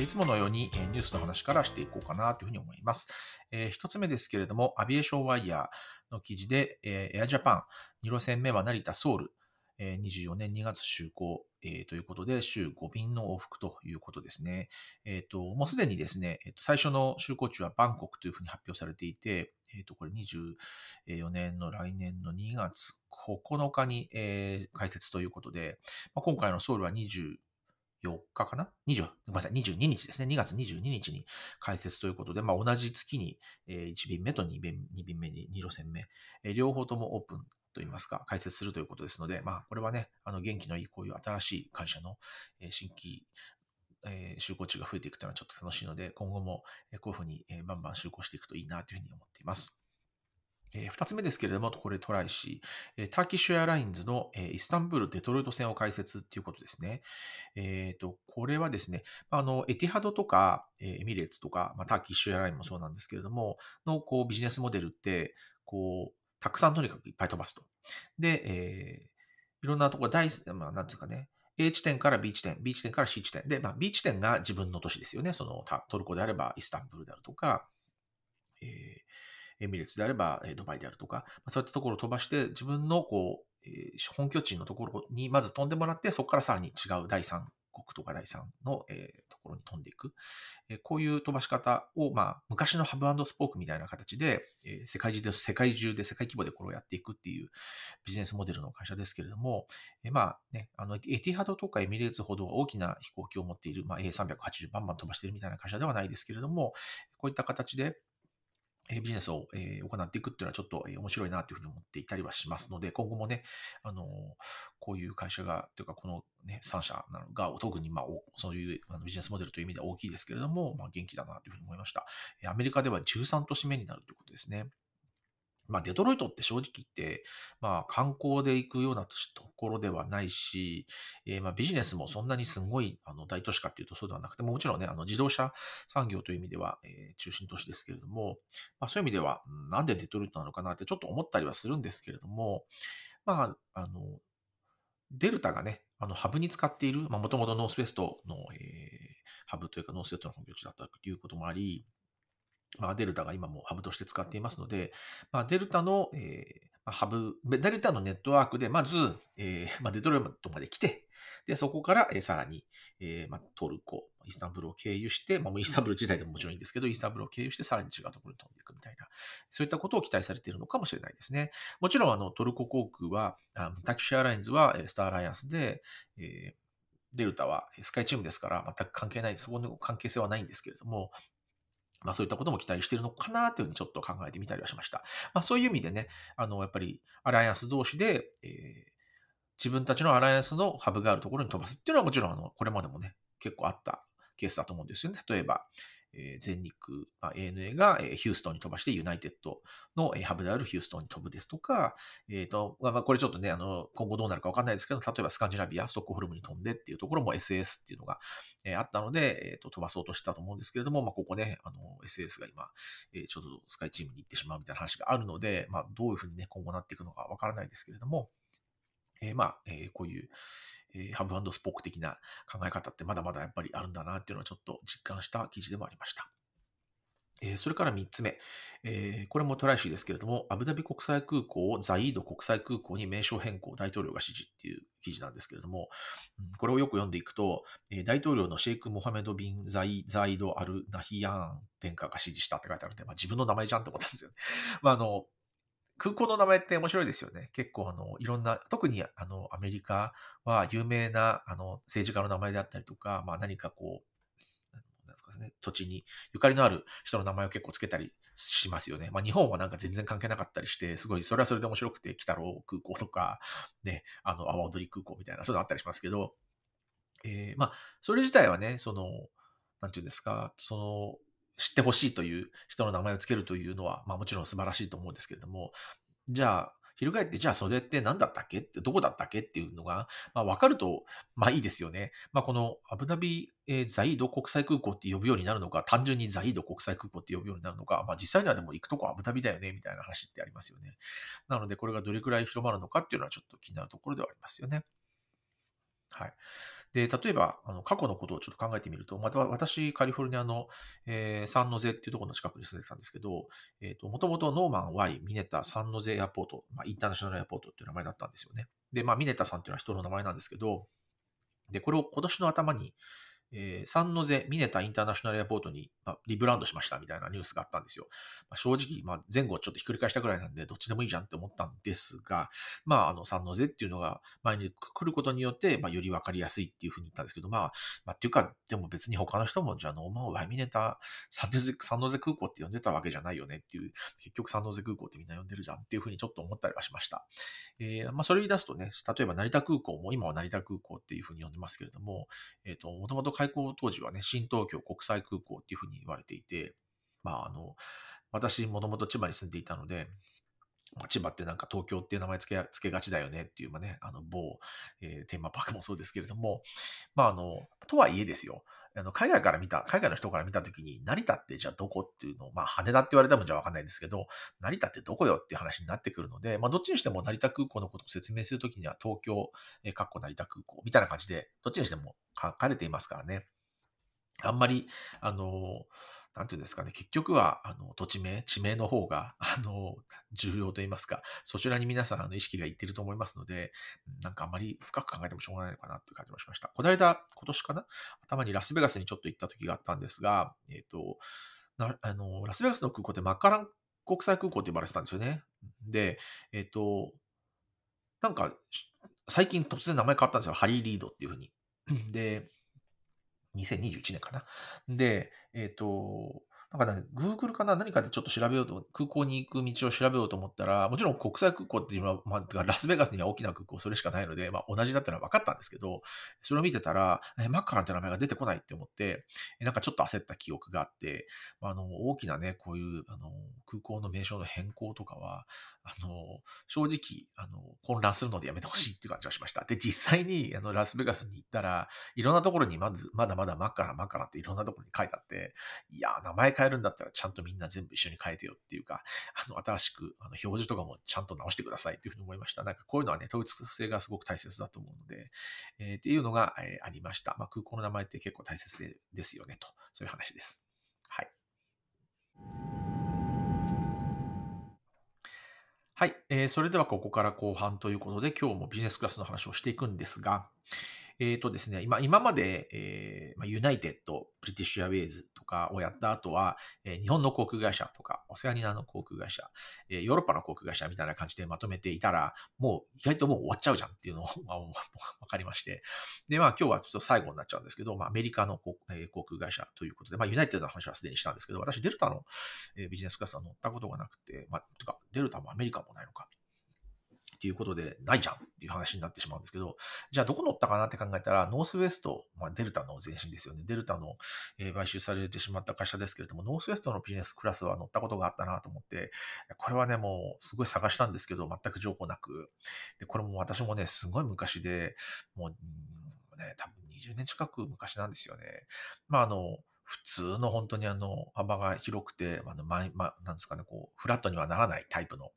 いつものようにニュースの話からしていこうかなというふうに思います。え一つ目ですけれども、アビエーションワイヤーの記事で、エアジャパン2路線目は成田ソウル、24年2月就航、え、ということで、週5便の往復ということですね。えっ、ー、と、もうすでにですね、えー、と最初の就航地はバンコクというふうに発表されていて、えっ、ー、と、これ24年の来年の2月9日に、え、開設ということで、ま、今回のソウルは24日かな ?20、ごめんなさい、22日ですね。2月22日に開設ということで、まあ、同じ月に、え1便目と2便 ,2 便目に2路線目、両方ともオープンといいますか、開設するということですので、まあ、これはね、あの元気のいいこういう新しい会社の新規、就航地が増えていくというのはちょっと楽しいので、今後もこういうふうにバンバン就航していくといいなというふうに思っています。えー、2つ目ですけれども、これトライし、えー、ターキッシュエアラインズの、イスタンブール、デトロイト線を開設っていうことですね。えーと、これはですね、あのエティハドとか、エミレーツとか、まあ、ターキッシュエアラインもそうなんですけれども、のこうビジネスモデルって、こう、たくさんとにかくいっぱい飛ばすと。で、えー、いろんなところ、大、まあ、なんていうかね、A 地点から B 地点、B 地点から C 地点。で、まあ、B 地点が自分の都市ですよね。そのトルコであればイスタンブールであるとか、えー、エミレーツであればドバイであるとか、そういったところを飛ばして自分のこう、えー、本拠地のところにまず飛んでもらって、そこからさらに違う第3国とか第3の、えー、ところに飛んでいく。えー、こういう飛ばし方を、まあ、昔のハブスポークみたいな形で、えー、世界中で、世界中で世界規模でこれをやっていくっていうビジネスモデルの会社ですけれども、えー、まあね、あの、エティハドとかエミレーツほど大きな飛行機を持っている、まあ、A380 バンバン飛ばしているみたいな会社ではないですけれども、こういった形で、ビジネスを行っていくっていうのはちょっと面白いなというふうに思っていたりはしますので、今後もね、あの、こういう会社が、というかこのね、3社が、特にまあ、そういうビジネスモデルという意味では大きいですけれども、まあ、元気だなというふうに思いました。アメリカでは13都市目になるということですね。まあ、デトロイトって正直言って、まあ、観光で行くようなところではないし、えー、まあビジネスもそんなにすごいあの大都市かっていうとそうではなくても、もちろんね、あの自動車産業という意味では、えー、中心都市ですけれども、まあ、そういう意味では、なんでデトロイトなのかなってちょっと思ったりはするんですけれども、まあ、あの、デルタがね、あの、ハブに使っている、まあ、もともとノースウェストの、えー、ハブというかノースウェストの本拠地だったということもあり、まあ、デルタが今もハブとして使っていますので、まあ、デルタの、えー、ハブ、デルタのネットワークで、まず、えーまあ、デトロイトまで来て、で、そこから、えー、さらに、えーまあ、トルコ、イスタンブールを経由して、まあ、イスタンブール自体でももちろんいいんですけど、イスタンブールを経由して、さらに違うところに飛んでいくみたいな、そういったことを期待されているのかもしれないですね。もちろん、あの、トルコ航空は、あタキシアラインズは、スターアライアンスで、えー、デルタはスカイチームですから、全く関係ない、そこの関係性はないんですけれども、まあそういったことも期待しているのかなというふうにちょっと考えてみたりはしました。まあそういう意味でね、あの、やっぱりアライアンス同士で、えー、自分たちのアライアンスのハブがあるところに飛ばすっていうのはもちろんあの、これまでもね、結構あったケースだと思うんですよね。例えば、え、全日空、まあ、ANA が、え、ヒューストンに飛ばしてユナイテッドの、え、ハブであるヒューストンに飛ぶですとか、えっ、と、まあ、これちょっとね、あの、今後どうなるかわかんないですけど、例えばスカンジナビア、ストックホルムに飛んでっていうところも SS っていうのが、え、あったので、えっ、と、飛ばそうとしたと思うんですけれども、まあ、ここね、あの、SS が今、え、ちょうどスカイチームに行ってしまうみたいな話があるので、まあ、どういうふうにね、今後なっていくのかわからないですけれども、えー、まあ、えー、こういう、えー、ハブスポーク的な考え方ってまだまだやっぱりあるんだなっていうのはちょっと実感した記事でもありました。えそれから3つ目、えこれもトライシーですけれども、アブダビ国際空港をザイード国際空港に名称変更、大統領が指示っていう記事なんですけれども、これをよく読んでいくと、え大統領のシェイク・モハメド・ビン・ザイザイド・アル・ナヒヤーン殿下が指示したって書いてあるので、まあ、自分の名前じゃんって思ったんですよね。まあ、あの、空港の名前って面白いですよね。結構あの、いろんな、特にあの、アメリカは有名なあの、政治家の名前であったりとか、まあ何かこう、なんですかね、土地にゆかりのある人の名前を結構つけたりしますよね。まあ日本はなんか全然関係なかったりして、すごいそれはそれで面白くて、北郎空港とか、ね、あの、阿波踊り空港みたいな、そういうのあったりしますけど、えー、まあ、それ自体はね、その、なんていうんですか、その、知ってほしいという人の名前をつけるというのは、まあもちろん素晴らしいと思うんですけれども、じゃあ、翻って、じゃあそれって何だったっけ？って、どこだったっけ？っていうのが、まあ分かると、まあいいですよね。まあこのアブダビ、えー、ザイード国際空港って呼ぶようになるのか、単純にザイード国際空港って呼ぶようになるのか、まあ実際にはでも行くとこアブダビだよね、みたいな話ってありますよね。なのでこれがどれくらい広まるのかっていうのはちょっと気になるところではありますよね。はい。で、例えば、あの過去のことをちょっと考えてみると、また私、カリフォルニアの、えー、サンノゼっていうところの近くに住んでたんですけど、えっ、ー、と、もともとノーマン、ワイ、ミネタ、サンノゼエアポート、まあ、インターナショナルエアポートっていう名前だったんですよね。で、まあ、ミネタさんっていうのは人の名前なんですけど、で、これを今年の頭に、えー、サンノゼ・ミネタ・インターナショナルエアポートに、まあ、リブランドしましたみたいなニュースがあったんですよ。まあ、正直、まあ、前後ちょっとひっくり返したぐらいなんで、どっちでもいいじゃんって思ったんですが、まあ、あの、サンノゼっていうのが前に来ることによって、まあ、よりわかりやすいっていうふうに言ったんですけど、まあ、まあ、っていうか、でも別に他の人も、じゃあ、ノーマン・ワイ・ミネタ、サンノゼ、サンノゼ空港って呼んでたわけじゃないよねっていう、結局サンノゼ空港ってみんな呼んでるじゃんっていうふうにちょっと思ったりはしました。えー、まあ、それを言い出すとね、例えば成田空港も今は成田空港っていうふうに呼んでますけれども、えっ、ー、と、もともと開港当時はね、新東京国際空港っていうふうに言われていて、まあ、あの、私、もともと千葉に住んでいたので、千葉ってなんか東京っていう名前つけつけがちだよねっていう、まあね、あの某、えー、テーマパークもそうですけれども、まああの、とはいえですよ、あの海外から見た、海外の人から見たときに、成田ってじゃあどこっていうのを、まあ羽田って言われたもんじゃわかんないんですけど、成田ってどこよっていう話になってくるので、まあどっちにしても成田空港のことを説明するときには東京、えー、かっこ成田空港みたいな感じで、どっちにしても書かれていますからね。あんまり、あの、なんていうんですかね、結局は、あの、土地名、地名の方が、あの、重要と言いますか、そちらに皆さん、あの、意識がいってると思いますので、なんかあまり深く考えてもしょうがないのかなという感じもしました。この間、今年かな頭にラスベガスにちょっと行った時があったんですが、えっ、ー、と、あの、ラスベガスの空港ってマッカラン国際空港って呼ばれてたんですよね。で、えっ、ー、と、なんか、最近突然名前変わったんですよ。ハリー・リードっていうふうに。で、2021年かな。で、えっ、ー、と、なんかね、Google かな何かでちょっと調べようと、空港に行く道を調べようと思ったら、もちろん国際空港っていうのは、まあ、ラスベガスには大きな空港それしかないので、まあ、同じだったのは分かったんですけど、それを見てたら、えマッカランって名前が出てこないって思って、なんかちょっと焦った記憶があって、あの、大きなね、こういう、あの、空港の名称の変更とかは、あの、正直、あの、混乱するのでやめてほしいっていう感じがしました。で、実際に、あの、ラスベガスに行ったら、いろんなところにまず、まだまだマッカラン、マッカランっていろんなところに書いてあって、いや、名前変えるんだったらちゃんとみんな全部一緒に変えてよっていうか、あの、新しく、あの、表示とかもちゃんと直してくださいっていうふうに思いました。なんかこういうのはね、統一性がすごく大切だと思うので、えー、っていうのが、えー、ありました。まあ、空港の名前って結構大切ですよね、と。そういう話です。はい。はい。えー、それではここから後半ということで、今日もビジネスクラスの話をしていくんですが、えっ、ー、とですね、今、今まで、えー、まあ、ユナイテッド、ブリティッシュエアウェイズかをやった後は、えー、日本の航空会社とか、オセアニアの航空会社、えー、ヨーロッパの航空会社みたいな感じでまとめていたら、もう意外ともう終わっちゃうじゃんっていうのを、まあ、わかりまして。で、まあ今日はちょっと最後になっちゃうんですけど、まあアメリカの航,、えー、航空会社ということで、まあユナイテッドの話はすでにしたんですけど、私デルタの、えー、ビジネスクラスは乗ったことがなくて、まあ、とか、デルタもアメリカもないのか。っていうことで、ないじゃんっていう話になってしまうんですけど、じゃあどこ乗ったかなって考えたら、ノースウェスト、まあ、デルタの前身ですよね。デルタの、え、買収されてしまった会社ですけれども、ノースウェストのビジネスクラスは乗ったことがあったなと思って、これはね、もうすごい探したんですけど、全く情報なく。で、これも私もね、すごい昔で、もう、ね、多分20年近く昔なんですよね。まあ、あの、普通の本当にあの幅が広くて、あのまま、なんですかね、こう、フラットにはならないタイプの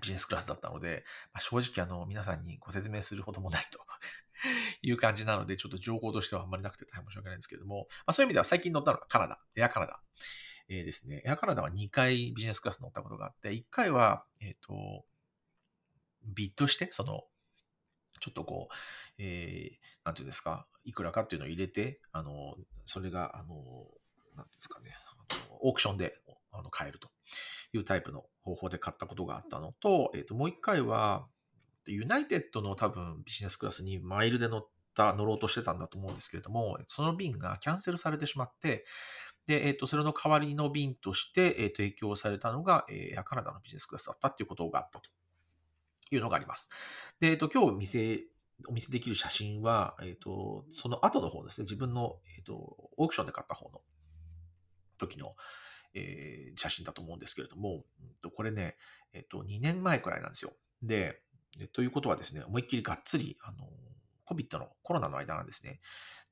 ビジネスクラスだったので、まあ、正直あの皆さんにご説明するほどもないと いう感じなので、ちょっと情報としてはあんまりなくて大変申し訳ないんですけども、まあ、そういう意味では最近乗ったのがカナダ、エアカナダ。えー、ですね、エアカナダは2回ビジネスクラス乗ったことがあって、1回は、えっ、ー、と、ビットして、その、ちょっとこう、えー、なんていうんですか、いくらかっていうのを入れて、あの、それが、あの、なんていうんですかね、オークションであの買えるというタイプの方法で買ったことがあったのと、え、ー、と、もう一回は、ユナイテッドの多分ビジネスクラスにマイルで乗った、乗ろうとしてたんだと思うんですけれども、その便がキャンセルされてしまって、で、えっ、ー、と、それの代わりの便として、えー、提供されたのが、えー、カナダのビジネスクラスだったっていうことがあったというのがあります。で、えっ、ー、と、今日見せ、お見せできる写真は、えっ、と、その後の方ですね、自分の、えっ、と、オークションで買った方の時の、えー、写真だと思うんですけれども、これね、えっと、2年前くらいなんですよ。で、ということはですね、思いっきりがっつり、あの、COVID のコロナの間なんですね。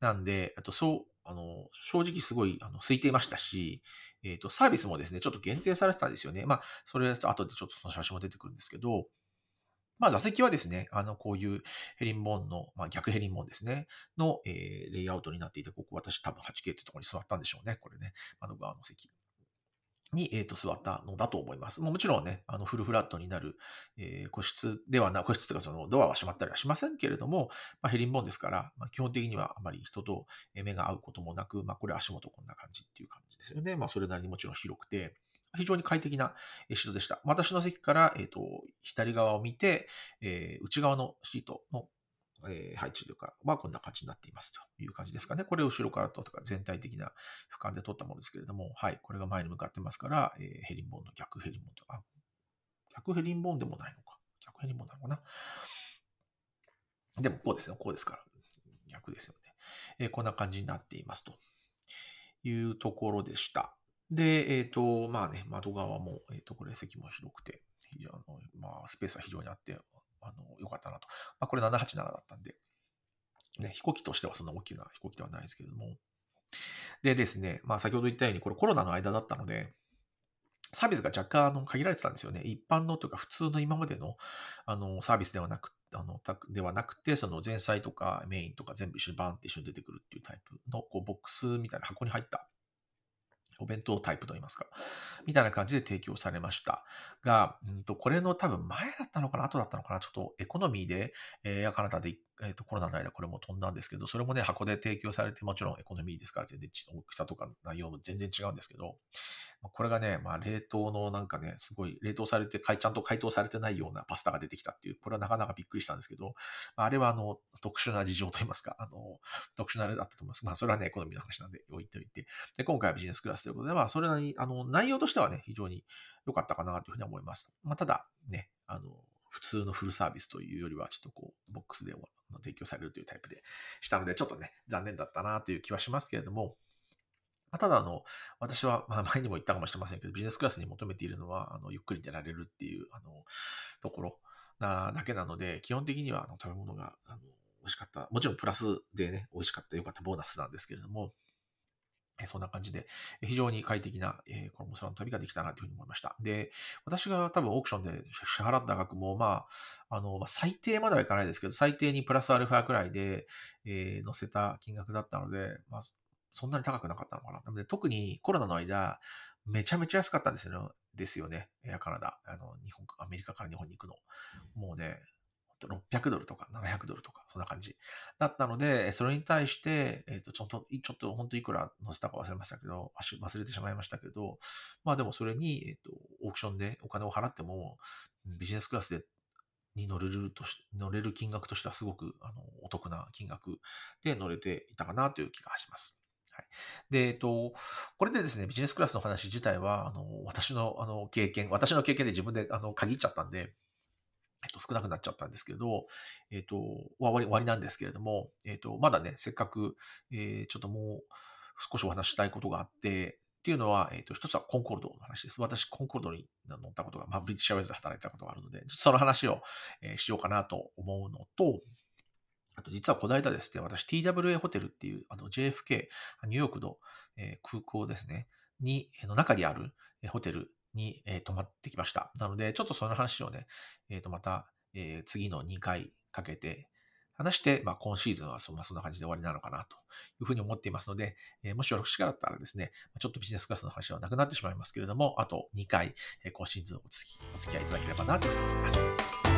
なんで、あとそう、あの、正直すごい、あの、空いていましたし、えっ、と、サービスもですね、ちょっと限定されてたんですよね。まあ、それは後でちょっとその写真も出てくるんですけど、まあ、座席はですね、あの、こういうヘリンボーンの、まあ、逆ヘリンボーンですね、の、えー、レイアウトになっていて、ここ私多分 8K ってところに座ったんでしょうね、これね、窓側の席。に、えー、と座ったのだと思います。もちろんね、あのフルフラットになる、えー、個室ではな、個室というかそのドアは閉まったりはしませんけれども、まあ、ヘリンボンですから、まあ、基本的にはあまり人と目が合うこともなく、まあ、これ足元こんな感じっていう感じですよね。まあ、それなりにもちろん広くて、非常に快適なシートでした。私の席から、えーと、左側を見て、えー、内側のシートのえー、配置というかはこんな感じになっていますという感じですかね。これを後ろからとか全体的な俯瞰で撮ったものですけれども、はい、これが前に向かってますから、えー、ヘリンボーンの逆ヘリンボーンとか、逆ヘリンボーンでもないのか。逆ヘリンボーンなのかな。でもこうですよ、こうですから。逆ですよね。えー、こんな感じになっていますというところでした。で、えっ、ー、と、まあね、窓側も、えっ、ー、と、これ席も広くて、非常に、まあ、スペースは非常にあって、あの、良かったなと。まあ、これ787だったんで、ね、飛行機としてはそんな大きな飛行機ではないですけれども。でですね、まあ、先ほど言ったように、これコロナの間だったので、サービスが若干あの限られてたんですよね。一般のというか普通の今までのあのサービスではなくあのではなくて、その前菜とかメインとか全部一緒にバーンって一緒に出てくるっていうタイプのこうボックスみたいな箱に入ったお弁当タイプといいますか、みたいな感じで提供されました。が、うんと、これの多分前だったのかな、後だったのかな、ちょっとエコノミーで、えー、カナダで、えーと、コロナの間これも飛んだんですけど、それもね、箱で提供されて、もちろんエコノミーですから、全然大きさとか内容も全然違うんですけど、これがね、まあ、冷凍のなんかね、すごい冷凍されて、ちゃんと解凍されてないようなパスタが出てきたっていう、これはなかなかびっくりしたんですけど、あれはあの特殊な事情といいますか、あの特殊なあれだったと思います。まあ、それはね、エコノミーの話なんで置いておいて、で今回はビジネスクラスということで、まあ、それなりに、あの内容としてはね、非常に良かったかなというふうに思います。まあ、ただ、ね、あの普通のフルサービスというよりは、ちょっとこう、ボックスで提供されるというタイプでしたので、ちょっとね、残念だったなという気はしますけれども、ま、ただ、あの、私は、ま、前にも言ったかもしれませんけど、ビジネスクラスに求めているのは、あの、ゆっくり出られるっていう、あの、ところなだけなので、基本的には、あの、食べ物が、あの、美味しかった。もちろんプラスでね、美味しかった、良かったボーナスなんですけれども、そんな感じで、非常に快適な、えー、この空の旅ができたなというふうに思いました。で、私が多分オークションで支払った額も、まあ、あの、まあ、最低まではいかないですけど、最低にプラスアルファくらいで、えー、載せた金額だったので、まあ、そんなに高くなかったのかな。なので特にコロナの間、めちゃめちゃ安かったんですよね。ですよね。エアカナダ。あの、日本、アメリカから日本に行くの。もうね、600ドルとか700ドルとか、そんな感じだったので、それに対して、えっ、と、ちょっと、ちょっと本当いくら載せたか忘れましたけど、忘れてしまいましたけど、まあでもそれに、えっ、と、オークションでお金を払っても、ビジネスクラスでに乗れるとし、乗れる金額としてはすごくあのお得な金額で乗れていたかなという気がします。はい。で、えっと、これでですね、ビジネスクラスの話自体は、あの、私の、あの、経験、私の経験で自分で、あの、限っちゃったんで、えっと、少なくなっちゃったんですけど、えっと、終わり、終わりなんですけれども、えっと、まだね、せっかく、えー、ちょっともう少しお話したいことがあって、っていうのは、えっ、と、一つはコンコルドの話です。私、コンコルドに乗ったことが、まあ、ブリティッシュアウェイズで働いたことがあるので、その話を、えー、しようかなと思うのと、あと実はこの間ですね、私 TWA ホテルっていうあの JFK、ニューヨークの、え空港ですね、に、の中にあるホテルに、え泊まってきました。なので、ちょっとその話をね、えっ、と、また、え次の2回かけて話して、まあ、今シーズンはそ,、まあ、そんな感じで終わりなのかなというふうに思っていますので、えもしよろしかったらですね、ちょっとビジネスクラスの話はなくなってしまいますけれども、あと2回、え今シーズンお付きお付き合いいただければなと思います。